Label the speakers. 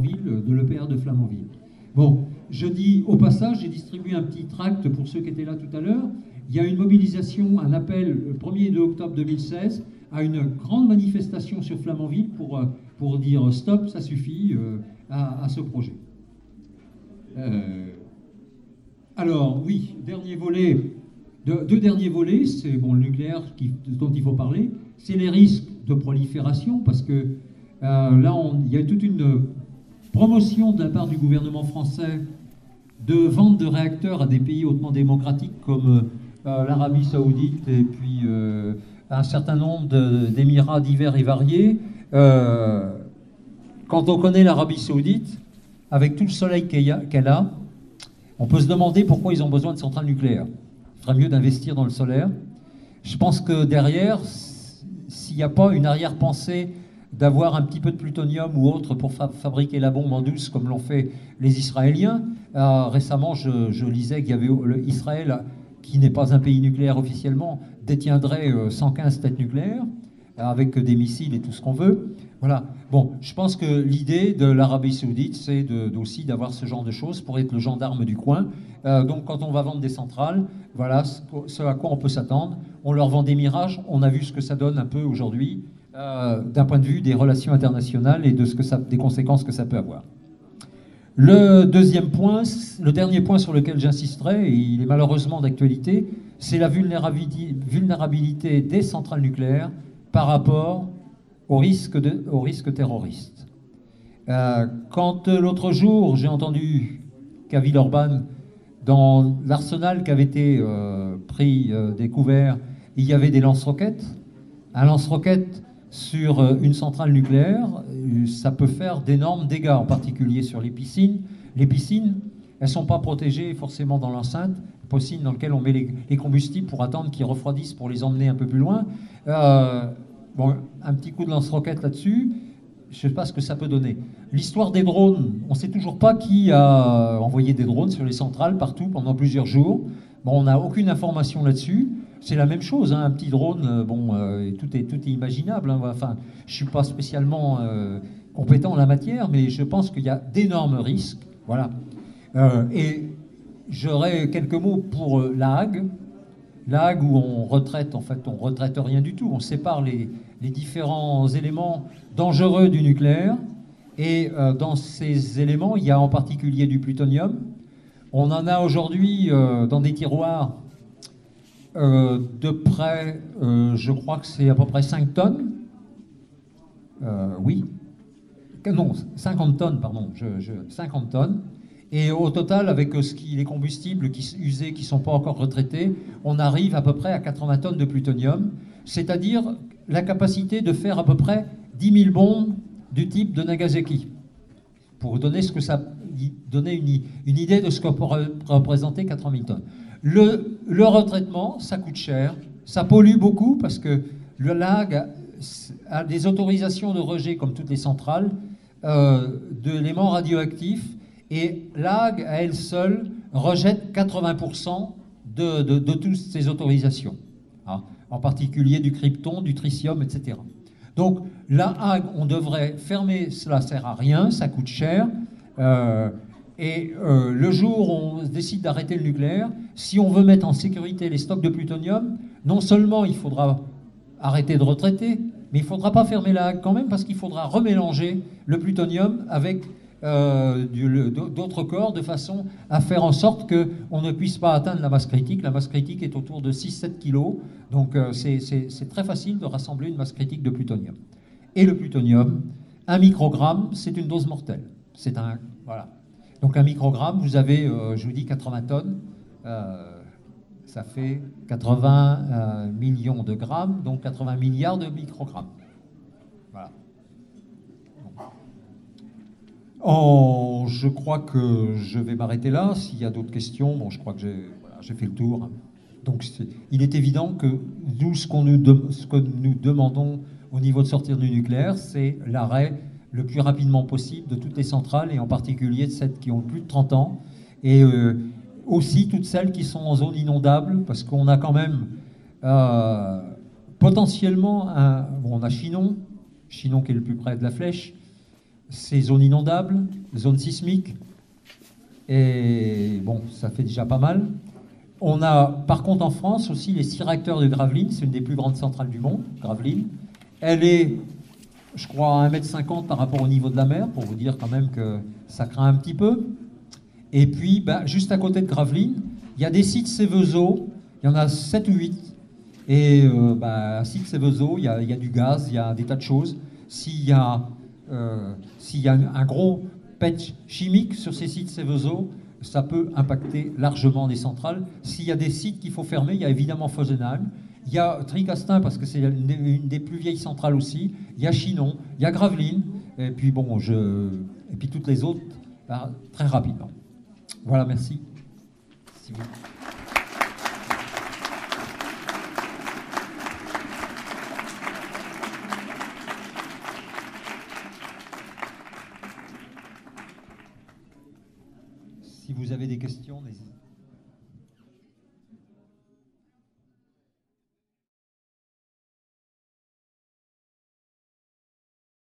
Speaker 1: De l'EPR de Flamanville. Bon, je dis au passage, j'ai distribué un petit tract pour ceux qui étaient là tout à l'heure. Il y a une mobilisation, un appel le 1er et 2 octobre 2016 à une grande manifestation sur Flamanville pour, euh, pour dire stop, ça suffit euh, à, ce projet. Euh, alors, oui, dernier volet, deux, derniers volets, c'est bon, le nucléaire dont il faut parler, c'est les risques de prolifération, parce que là, il y a toute une promotion de la part du gouvernement français de vente de réacteurs à des pays hautement démocratiques comme euh, l'Arabie saoudite et puis euh, un certain nombre d'émirats divers et variés. Euh, quand on connaît l'Arabie saoudite, avec tout le soleil qu'elle a, on peut se demander pourquoi ils ont besoin de centrales nucléaires. Il ferait mieux d'investir dans le solaire. Je pense que derrière, s'il n'y a pas une arrière-pensée d'avoir un petit peu de plutonium ou autre pour fabriquer la bombe en douce comme l'ont fait les Israéliens. récemment, je, lisais qu'il y avait Israël qui n'est pas un pays nucléaire officiellement, détiendrait 115 euh, têtes nucléaires, avec des missiles et tout ce qu'on veut. Voilà. Bon, je pense que l'idée de l'Arabie saoudite, c'est aussi d'avoir ce genre de choses pour être le gendarme du coin. Euh, donc quand on va vendre des centrales, voilà ce à quoi on peut s'attendre. On leur vend des mirages, on a vu ce que ça donne un peu aujourd'hui, euh, d'un point de vue des relations internationales et de ce que des conséquences que ça peut avoir. Le deuxième point, le dernier point sur lequel j'insisterai, et il est malheureusement d'actualité, c'est la vulnérabilité des centrales nucléaires par rapport au risque, au risque terroriste. Euh, quand l'autre jour, j'ai entendu qu'à Villeurbanne, dans l'arsenal qui avait été euh, pris, découvert, il y avait des lance-roquettes. Un lance-roquette sur euh, une centrale nucléaire, euh, ça peut faire d'énormes dégâts, en particulier sur les piscines. Les piscines, elles ne sont pas protégées forcément dans l'enceinte, piscine dans lequel on met les, combustibles pour attendre qu'ils refroidissent pour les emmener un peu plus loin. Euh, bon, un petit coup de lance-roquette là-dessus, je ne sais pas ce que ça peut donner. L'histoire des drones, on ne sait toujours pas qui a envoyé des drones sur les centrales partout pendant plusieurs jours. Bon, on n'a aucune information là-dessus c'est la même chose. Hein, un petit drone, euh, bon, euh, tout, est, tout est imaginable. Hein, enfin, je suis pas spécialement euh, compétent en la matière, mais je pense qu'il y a d'énormes risques. Voilà. et j'aurais quelques mots pour la Hague. La Hague où on retraite, en fait, on retraite rien du tout. On sépare les, les différents éléments dangereux du nucléaire. Et dans ces éléments, il y a en particulier du plutonium. On en a aujourd'hui dans des tiroirs euh, de près, euh, je crois que c'est à peu près 5 tonnes. Euh, oui. Non, 50 tonnes, pardon. Je, 50 tonnes. Et au total, avec ce qui, les combustibles qui, usés qui ne sont pas encore retraités, on arrive à peu près à 80 tonnes de plutonium, c'est-à-dire la capacité de faire à peu près 10 000 bombes du type de Nagasaki. Pour donner, ce que ça, donner une, idée de ce que pourrait représenter 80 000 tonnes. Le, retraitement, ça coûte cher, ça pollue beaucoup parce que le lag a des autorisations de rejet, comme toutes les centrales, euh, d'éléments radioactifs, et l'AG, à elle seule, rejette 80% de, de, toutes ces autorisations, hein, en particulier du krypton, du tritium, etc. Donc la Hague, on devrait fermer, cela sert à rien, ça coûte cher. Euh, et euh, le jour où on décide d'arrêter le nucléaire, si on veut mettre en sécurité les stocks de plutonium, non seulement il faudra arrêter de retraiter, mais il ne faudra pas fermer la quand même parce qu'il faudra remélanger le plutonium avec euh, d'autres corps de façon à faire en sorte qu'on ne puisse pas atteindre la masse critique. La masse critique est autour de 6-7 kg, donc c'est très facile de rassembler une masse critique de plutonium. Et le plutonium, un microgramme, c'est une dose mortelle. C'est un. Voilà. Donc un microgramme, vous avez, euh, je vous dis, 80 tonnes. Euh, ça fait 80 euh, millions de grammes, donc 80 milliards de microgrammes. Voilà. Je crois que je vais m'arrêter là. S'il y a d'autres questions, bon, je crois que j'ai fait le tour. Donc il est évident que nous, ce, nous, ce que nous demandons au niveau de sortir du nucléaire, c'est l'arrêt le plus rapidement possible de toutes les centrales, et en particulier de celles qui ont plus de 30 ans, et euh, aussi toutes celles qui sont en zone inondable, parce qu'on a quand même euh, potentiellement un... Bon, on a Chinon, Chinon qui est le plus près de la flèche, c'est zone inondable, zone sismique, et bon, ça fait déjà pas mal. On a par contre en France aussi les six réacteurs de Gravelines, c'est une des plus grandes centrales du monde, Gravelines. Elle est, je crois, à 1m50 par rapport au niveau de la mer, pour vous dire quand même que ça craint un petit peu. Et puis, bah, juste à côté de Gravelines, il y a des sites Céveso, il y en a 7 ou 8. Et euh, à site Céveso, il y, a, du gaz, il y a des tas de choses. S'il y a, euh, y a un gros patch chimique sur ces sites Céveso, ça peut impacter largement des centrales. S'il y a des sites qu'il faut fermer, il y a évidemment Fosenheim, il y a Tricastin parce que c'est une des plus vieilles centrales aussi, il y a Chinon, il y a Gravelines, et puis bon, je, et puis toutes les autres, bah, très rapidement. Voilà, merci. Vous... Si vous avez des questions, n'hésitez pas.